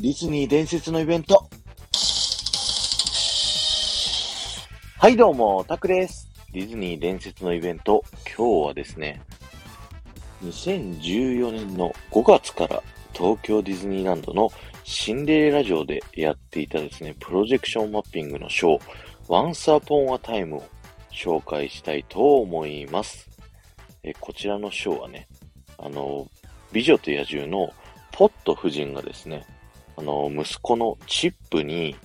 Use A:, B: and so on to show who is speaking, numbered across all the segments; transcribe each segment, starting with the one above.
A: ディズニー伝説のイベント。はい、どうも、タクです。ディズニー伝説のイベント。今日はですね、2014年の5月から東京ディズニーランドのシンデレラ城でやっていたですね、プロジェクションマッピングのショー、Once Upon a Time を紹介したいと思います。えこちらのショーはね、あの、美女と野獣のポット夫人がですね、あの、息子のチップに、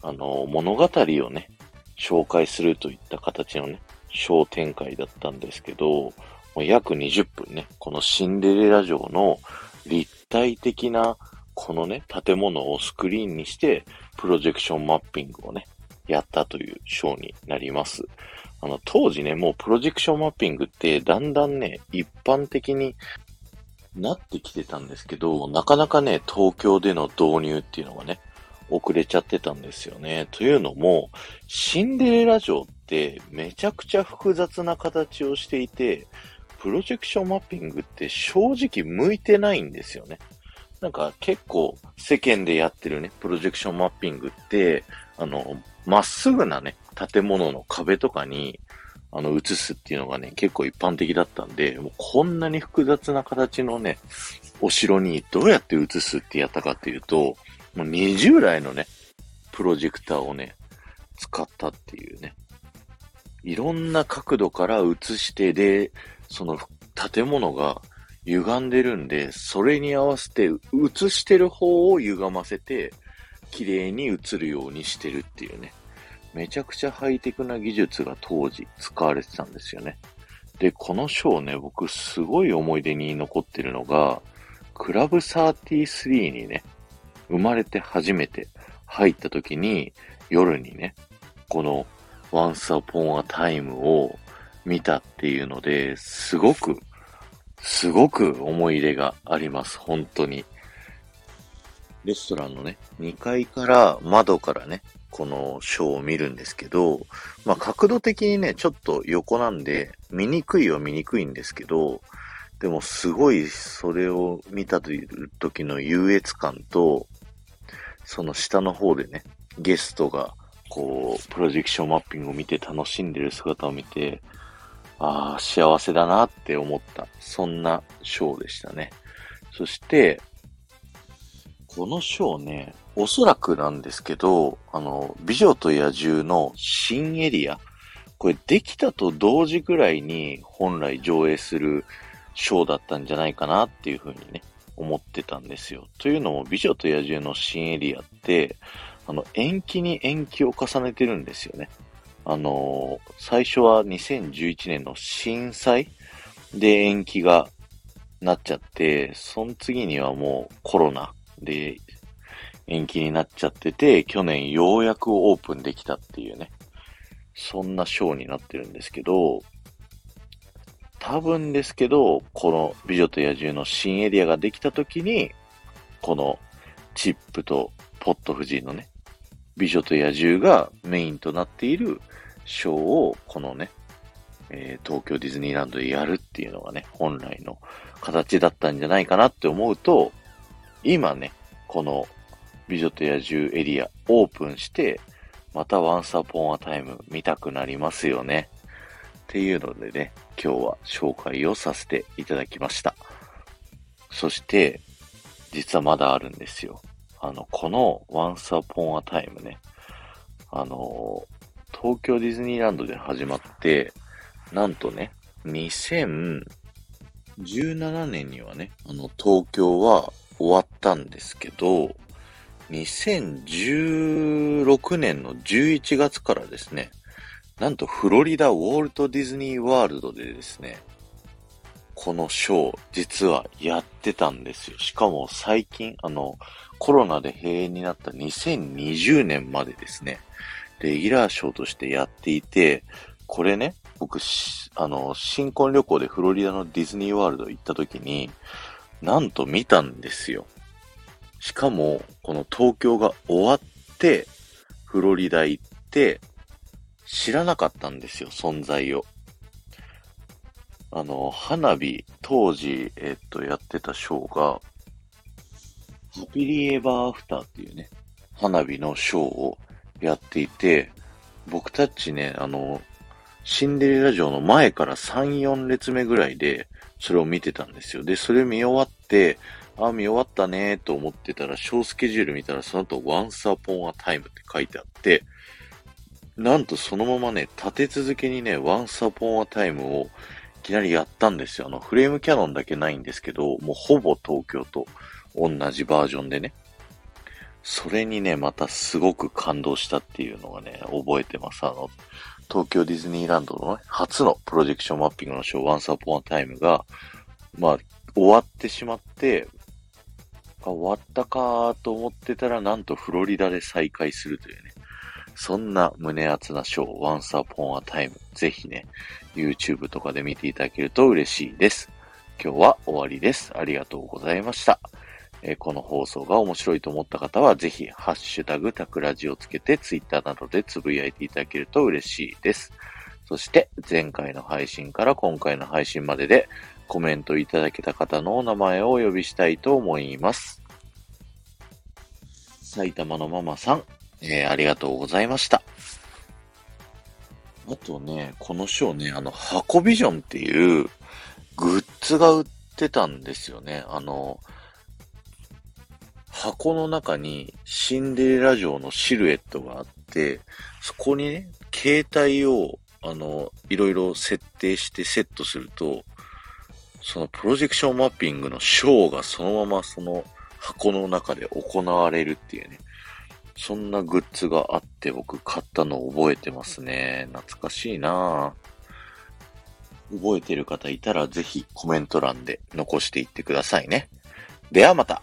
A: あの、物語をね、紹介するといった形のね、小展開だったんですけど、もう約20分ね、このシンデレラ城の立体的なこのね、建物をスクリーンにして、プロジェクションマッピングをね、やったというショーになります。あの、当時ね、もうプロジェクションマッピングってだんだんね、一般的になってきてたんですけど、なかなかね、東京での導入っていうのがね、遅れちゃってたんですよね。というのも、シンデレラ城ってめちゃくちゃ複雑な形をしていて、プロジェクションマッピングって正直向いてないんですよね。なんか結構世間でやってるね、プロジェクションマッピングって、あの、まっすぐなね、建物の壁とかに、あの、映すっていうのがね、結構一般的だったんで、もうこんなに複雑な形のね、お城にどうやって映すってやったかっていうと、もう20台のね、プロジェクターをね、使ったっていうね。いろんな角度から映してで、その建物が歪んでるんで、それに合わせて映してる方を歪ませて、綺麗に映るようにしてるっていうね。めちゃくちゃハイテクな技術が当時使われてたんですよね。で、このショーね、僕すごい思い出に残ってるのが、クラブ33にね、生まれて初めて入った時に、夜にね、この Once Upon a Time を見たっていうので、すごく、すごく思い入れがあります。本当に。レストランのね、2階から窓からね、このショーを見るんですけど、まあ角度的にね、ちょっと横なんで、見にくいは見にくいんですけど、でもすごいそれを見たという時の優越感と、その下の方でね、ゲストがこう、プロジェクションマッピングを見て楽しんでる姿を見て、ああ、幸せだなって思った。そんなショーでしたね。そして、このショーね、おそらくなんですけど、あの、美女と野獣の新エリア、これできたと同時ぐらいに本来上映するショーだったんじゃないかなっていうふうにね、思ってたんですよ。というのも、美女と野獣の新エリアって、あの、延期に延期を重ねてるんですよね。あのー、最初は2011年の震災で延期がなっちゃって、その次にはもうコロナで、延期になっちゃってて、去年ようやくオープンできたっていうね、そんなショーになってるんですけど、多分ですけど、この美女と野獣の新エリアができた時に、このチップとポット夫人のね、美女と野獣がメインとなっているショーを、このね、えー、東京ディズニーランドでやるっていうのがね、本来の形だったんじゃないかなって思うと、今ね、この美女と野獣エリアオープンして、またワンサポンアタイム見たくなりますよね。っていうのでね、今日は紹介をさせていただきました。そして、実はまだあるんですよ。あの、この Once Upon a Time ね、あの、東京ディズニーランドで始まって、なんとね、2017年にはね、あの、東京は終わったんですけど、2016年の11月からですね、なんとフロリダウォルトディズニーワールドでですね、このショー、実はやってたんですよ。しかも最近、あの、コロナで閉園になった2020年までですね、レギュラーショーとしてやっていて、これね、僕、あの、新婚旅行でフロリダのディズニーワールド行った時に、なんと見たんですよ。しかも、この東京が終わって、フロリダ行って、知らなかったんですよ、存在を。あの、花火、当時、えっと、やってたショーが、ハピリエバーアフターっていうね、花火のショーをやっていて、僕たちね、あの、シンデレラ城の前から3、4列目ぐらいで、それを見てたんですよ。で、それ見終わって、あ、見終わったねと思ってたら、小スケジュール見たら、その後、Once Upon a Time って書いてあって、なんとそのままね、立て続けにね、Once Upon a Time をいきなりやったんですよ。あの、フレームキャノンだけないんですけど、もうほぼ東京と同じバージョンでね。それにね、またすごく感動したっていうのがね、覚えてます。あの、東京ディズニーランドのね、初のプロジェクションマッピングのショー、Once Upon a Time が、まあ、終わってしまって、あ、終わったかと思ってたら、なんとフロリダで再開するというね。そんな胸熱なショー、Once Upon a Time。ぜひね、YouTube とかで見ていただけると嬉しいです。今日は終わりです。ありがとうございました。えー、この放送が面白いと思った方は、ぜひ、ハッシュタグタクラジをつけて、ツイッターなどでつぶやいていただけると嬉しいです。そして、前回の配信から今回の配信までで、コメントいただけた方のお名前をお呼びしたいと思います。埼玉のママさん、えー、ありがとうございました。あとね、このショーね、あの、箱ビジョンっていうグッズが売ってたんですよね。あの、箱の中にシンデレラ城のシルエットがあって、そこにね、携帯を、あの、いろいろ設定してセットすると、そのプロジェクションマッピングのショーがそのままその箱の中で行われるっていうね。そんなグッズがあって僕買ったのを覚えてますね。懐かしいなぁ覚えてる方いたらぜひコメント欄で残していってくださいね。ではまた。